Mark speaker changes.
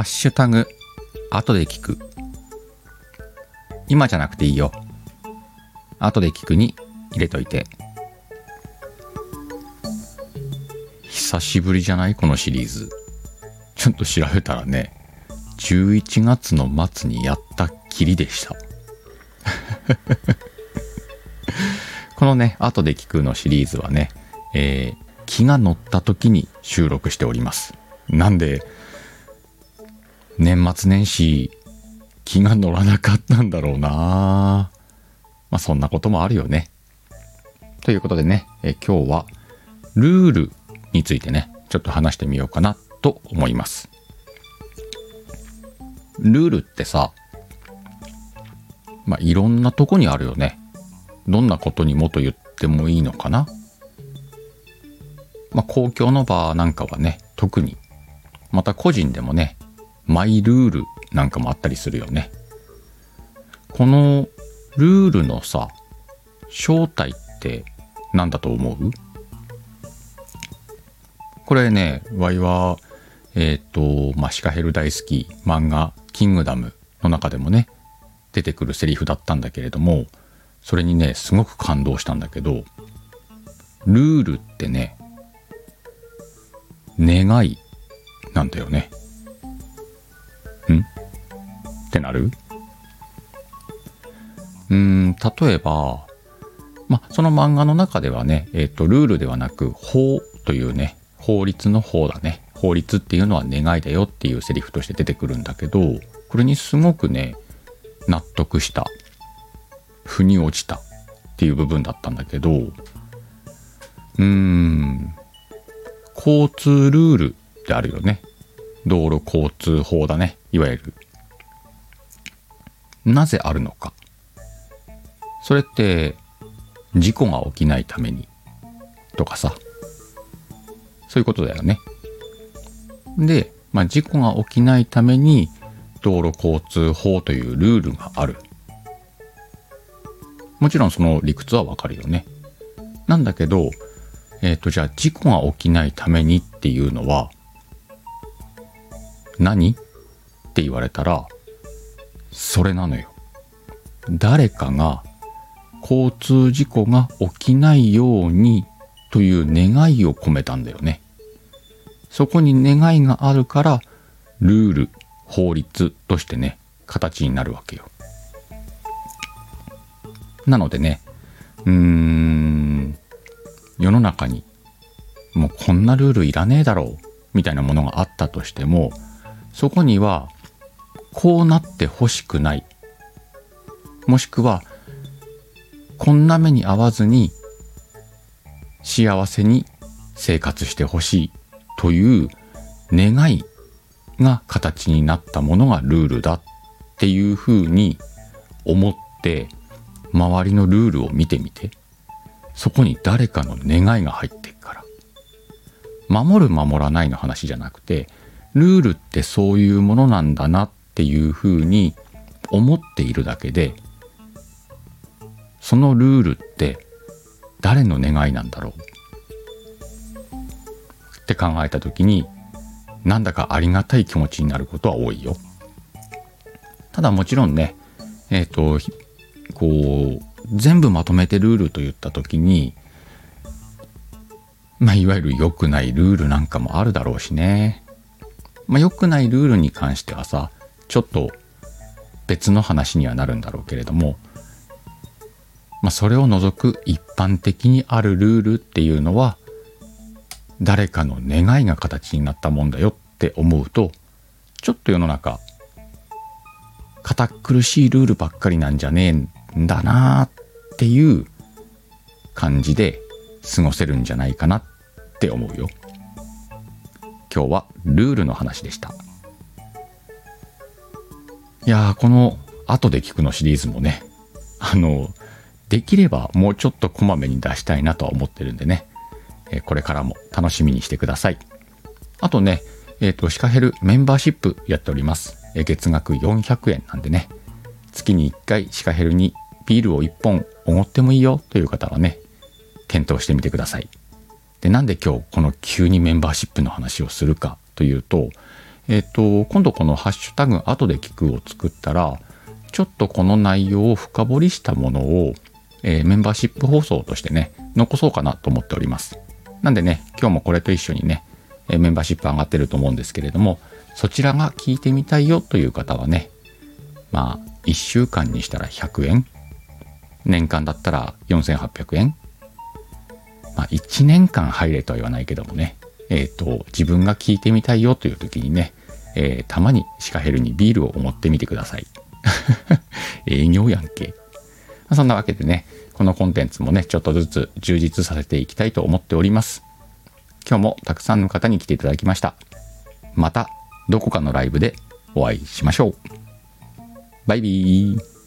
Speaker 1: ハッシュタグ、後で聞く。今じゃなくていいよ。後で聞くに入れといて。久しぶりじゃない？このシリーズ。ちょっと調べたらね、11月の末にやったきりでした。このね、後で聞くのシリーズはね、えー、気が乗った時に収録しております。なんで、年末年始、気が乗らなかったんだろうなまあそんなこともあるよね。ということでね、え今日はルールについてね、ちょっと話してみようかなと思います。ルールってさ、まあいろんなとこにあるよね。どんなことにもと言ってもいいのかなまあ公共の場なんかはね、特に。また個人でもね、マイルールなんかもあったりするよね。このルールのさ、正体って何だと思う？これね、ワイは、えっ、ー、と、まあ、シカヘル大好き漫画、キングダムの中でもね、出てくるセリフだったんだけれども、それにね、すごく感動したんだけど、ルールってね、願いなんだよね。なる？うん、例えば、まその漫画の中ではね、えっ、ー、と、ルールではなく、法というね、法律の法だね。法律っていうのは願いだよっていうセリフとして出てくるんだけど、これにすごくね、納得した。腑に落ちたっていう部分だったんだけど、うーん、交通ルールってあるよね。道路交通法だね。いわゆる。なぜあるのか。それって、事故が起きないためにとかさ。そういうことだよね。で、まあ、事故が起きないために道路交通法というルールがある。もちろんその理屈はわかるよね。なんだけど、えっ、ー、と、じゃあ事故が起きないためにっていうのは、何？って言われたら、それなのよ。誰かが交通事故が起きないようにという願いを込めたんだよね。そこに願いがあるから、ルール、法律としてね、形になるわけよ。なのでね、うーん、世の中にもうこんなルールいらねえだろうみたいなものがあったとしても、そこにはこうなってほしくない。もしくはこんな目に遭わずに幸せに生活してほしいという願いが形になったものがルールだっていうふうに思って周りのルールを見てみてそこに誰かの願いが入っていくから。守る守らないの話じゃなくてルールってそういうものなんだなってていうふうに思っているだけでそのルールって誰の願いなんだろう？って考えた時になんだかありがたい気持ちになることは多いよ。ただもちろんねえっ、ー、とこう全部まとめてルールと言った時にまあいわゆる良くないルールなんかもあるだろうしね。まあ、良くないルールに関してはさちょっと別の話にはなるんだろうけれども、まあ、それを除く一般的にあるルールっていうのは誰かの願いが形になったもんだよって思うとちょっと世の中堅苦しいルールばっかりなんじゃねえんだなっていう感じで過ごせるんじゃないかなって思うよ。今日はルールの話でした。いやー、この後で聞くのシリーズもね、あの、できればもうちょっとこまめに出したいなとは思ってるんでね、えこれからも楽しみにしてください。あとね、えっ、ー、と、シカヘルメンバーシップやっております。え月額400円なんでね、月に1回シカヘルにビールを1本おごってもいいよという方はね、検討してみてください。で、なんで今日この急にメンバーシップの話をするかというと、えっ、と、今度このハッシュタグ後で聞くを作ったら、ちょっとこの内容を深掘りしたものを、えーメンバーシップ放送としてね、残そうかなと思っております。なんでね、今日もこれと一緒にね、えーメンバーシップ上がってると思うんですけれども、そちらが聞いてみたいよという方はね、まあ、1週間にしたら100円、年間だったら4800円、まあ、1年間入れとは言わないけどもね、えっ、と、自分が聞いてみたいよという時にね、えーたまにシカヘルにビールを持ってみてください。営業やんけ。まあそんなわけでね、このコンテンツもね、ちょっとずつ充実させていきたいと思っております。今日もたくさんの方に来ていただきました。また、どこかのライブでお会いしましょう。バイビー。